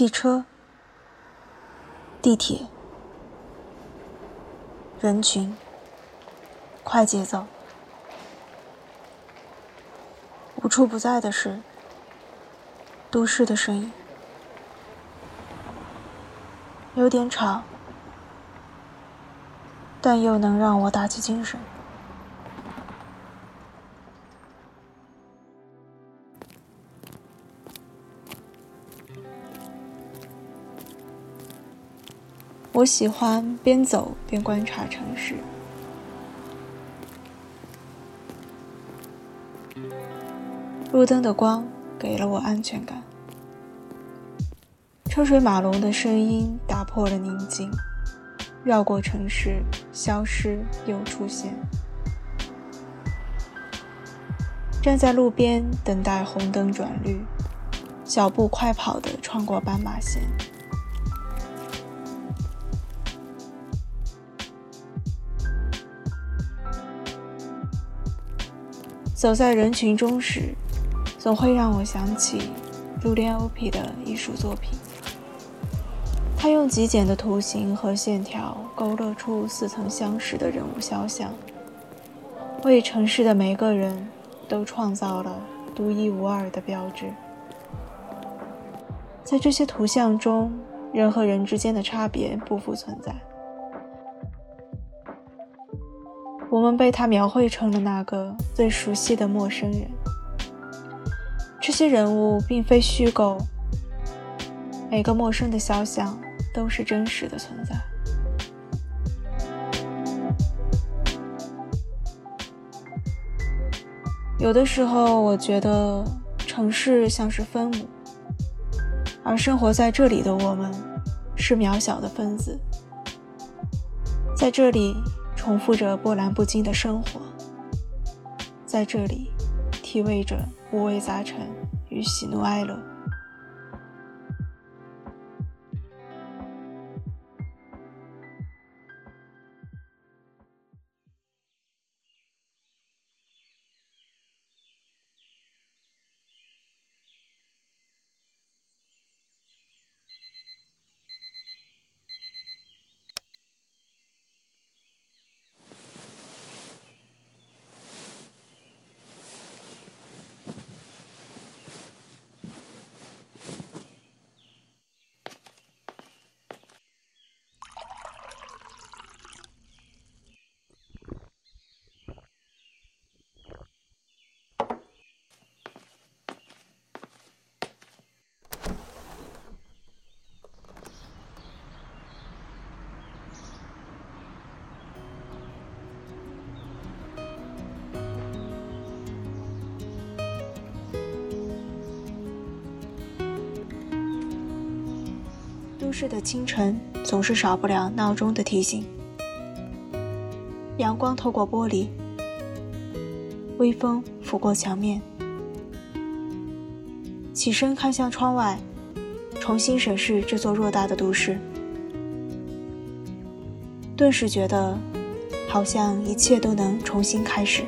汽车、地铁、人群、快节奏，无处不在的是都市的声音，有点吵，但又能让我打起精神。我喜欢边走边观察城市，路灯的光给了我安全感，车水马龙的声音打破了宁静，绕过城市，消失又出现。站在路边等待红灯转绿，小步快跑地穿过斑马线。走在人群中时，总会让我想起卢连欧皮的艺术作品。他用极简的图形和线条勾勒出似曾相识的人物肖像，为城市的每个人都创造了独一无二的标志。在这些图像中，人和人之间的差别不复存在。我们被他描绘成了那个最熟悉的陌生人。这些人物并非虚构，每个陌生的肖像都是真实的存在。有的时候，我觉得城市像是分母，而生活在这里的我们是渺小的分子，在这里。重复着波澜不惊的生活，在这里体味着五味杂陈与喜怒哀乐。都市的清晨总是少不了闹钟的提醒。阳光透过玻璃，微风拂过墙面。起身看向窗外，重新审视这座偌大的都市，顿时觉得，好像一切都能重新开始。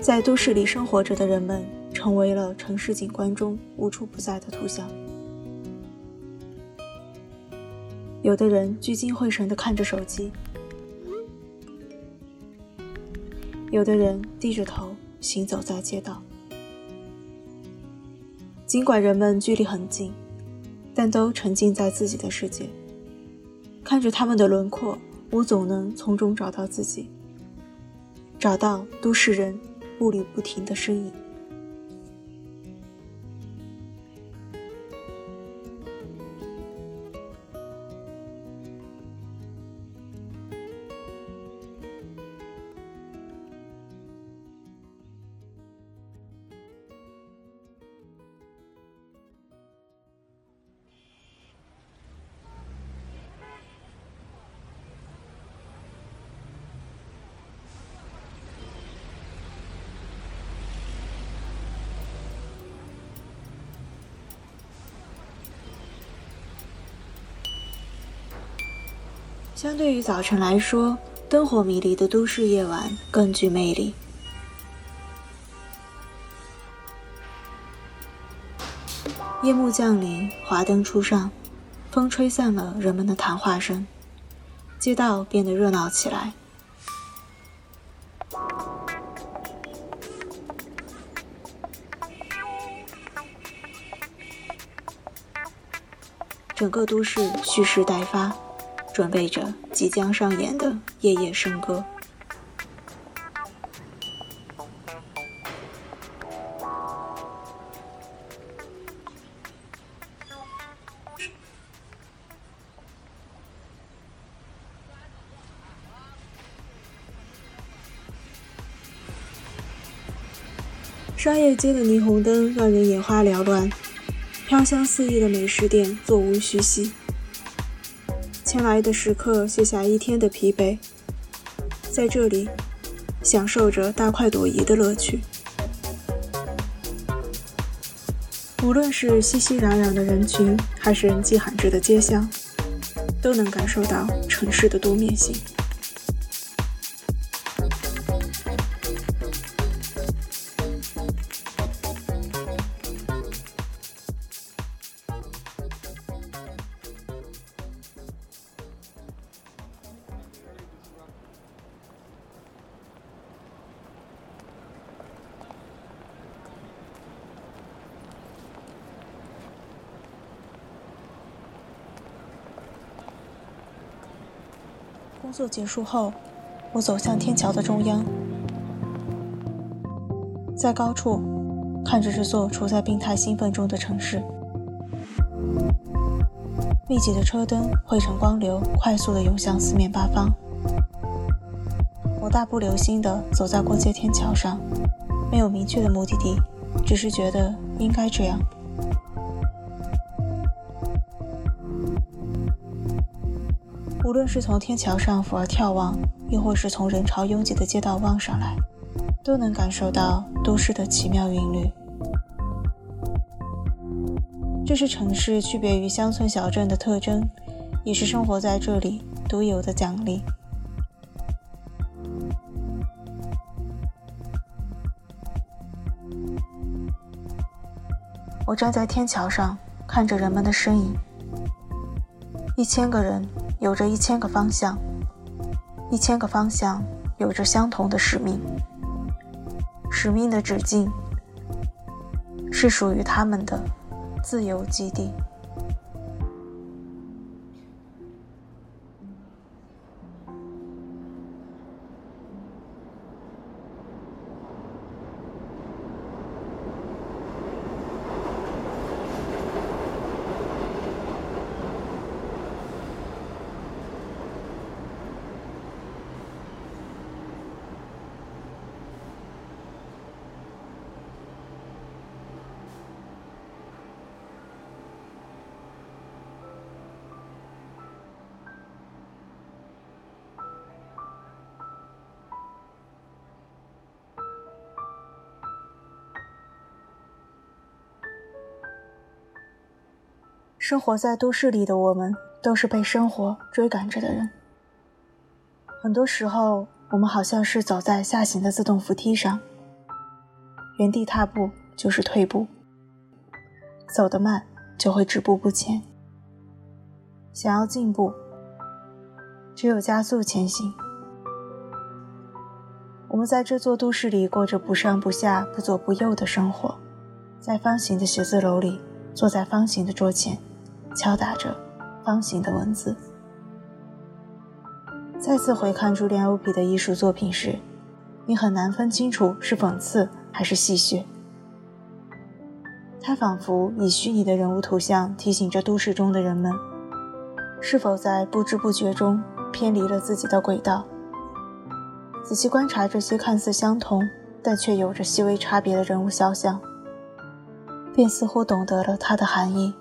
在都市里生活着的人们，成为了城市景观中无处不在的图像。有的人聚精会神地看着手机，有的人低着头行走在街道。尽管人们距离很近，但都沉浸在自己的世界。看着他们的轮廓，我总能从中找到自己，找到都市人。步履不停的身影。相对于早晨来说，灯火迷离的都市夜晚更具魅力。夜幕降临，华灯初上，风吹散了人们的谈话声，街道变得热闹起来。整个都市蓄势待发，准备着即将上演的夜夜笙歌。商业街的霓虹灯让人眼花缭乱。飘香四溢的美食店座无虚席，前来的食客卸下一天的疲惫，在这里享受着大快朵颐的乐趣。无论是熙熙攘攘的人群，还是人迹罕至的街巷，都能感受到城市的多面性。工作结束后，我走向天桥的中央，在高处看着这座处在病态兴奋中的城市，密集的车灯汇成光流，快速地涌向四面八方。我大步流星地走在过街天桥上，没有明确的目的地，只是觉得应该这样。无论是从天桥上俯而眺望，亦或是从人潮拥挤的街道望上来，都能感受到都市的奇妙韵律。这是城市区别于乡村小镇的特征，也是生活在这里独有的奖励。我站在天桥上，看着人们的身影，一千个人。有着一千个方向，一千个方向有着相同的使命。使命的止境是属于他们的自由基地。生活在都市里的我们，都是被生活追赶着的人。很多时候，我们好像是走在下行的自动扶梯上，原地踏步就是退步，走得慢就会止步不前。想要进步，只有加速前行。我们在这座都市里过着不上不下、不左不右的生活，在方形的写字楼里，坐在方形的桌前。敲打着方形的文字。再次回看朱利安·欧皮的艺术作品时，你很难分清楚是讽刺还是戏谑。他仿佛以虚拟的人物图像提醒着都市中的人们，是否在不知不觉中偏离了自己的轨道。仔细观察这些看似相同但却有着细微差别的人物肖像，便似乎懂得了它的含义。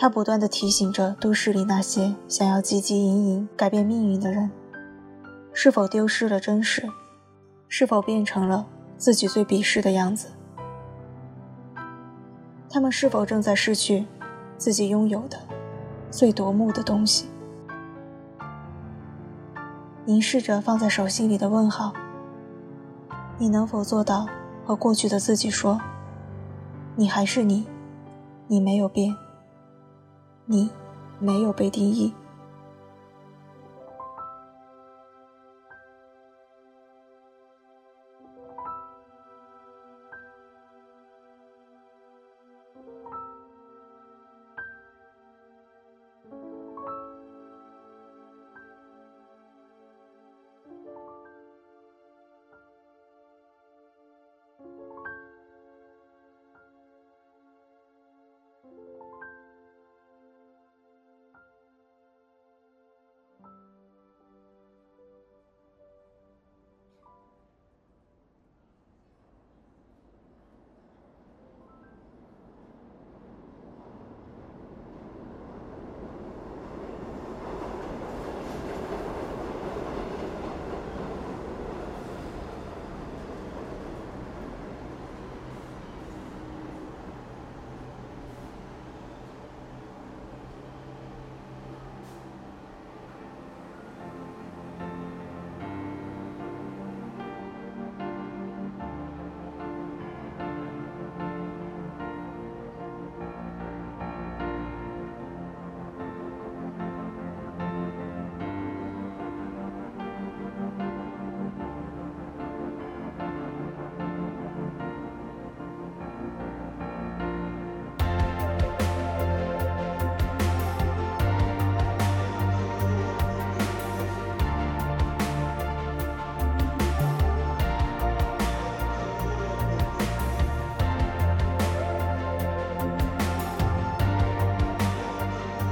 他不断地提醒着都市里那些想要汲汲营营改变命运的人：是否丢失了真实？是否变成了自己最鄙视的样子？他们是否正在失去自己拥有的最夺目的东西？凝视着放在手心里的问号。你能否做到和过去的自己说：“你还是你，你没有变，你没有被定义。”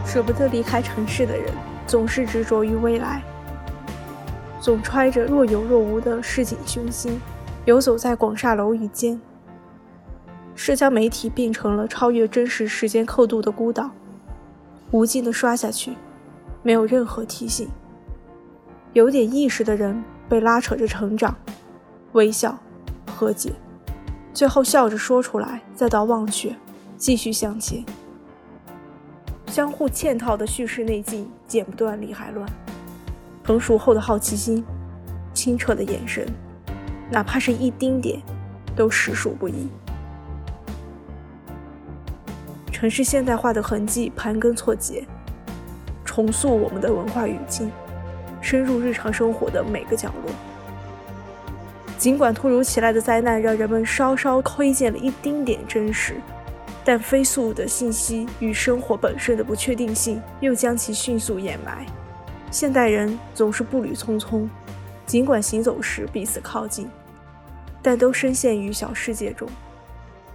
舍不得离开城市的人，总是执着于未来，总揣着若有若无的市井雄心，游走在广厦楼宇间。社交媒体变成了超越真实时间刻度的孤岛，无尽的刷下去，没有任何提醒。有点意识的人被拉扯着成长，微笑，和解，最后笑着说出来，再到忘却，继续向前。相互嵌套的叙事内径剪不断理还乱，成熟后的好奇心，清澈的眼神，哪怕是一丁点，都实属不易。城市现代化的痕迹盘根错节，重塑我们的文化语境，深入日常生活的每个角落。尽管突如其来的灾难让人们稍稍窥见了一丁点真实。但飞速的信息与生活本身的不确定性，又将其迅速掩埋。现代人总是步履匆匆，尽管行走时彼此靠近，但都深陷于小世界中。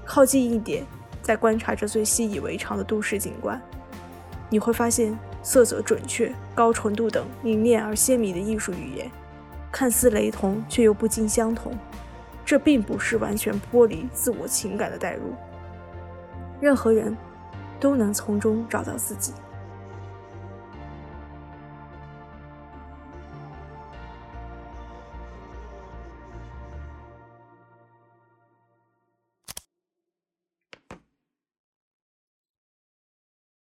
靠近一点，在观察着最习以为常的都市景观，你会发现色泽准确、高纯度等凝练而鲜明的艺术语言，看似雷同却又不尽相同。这并不是完全剥离自我情感的代入。任何人都能从中找到自己。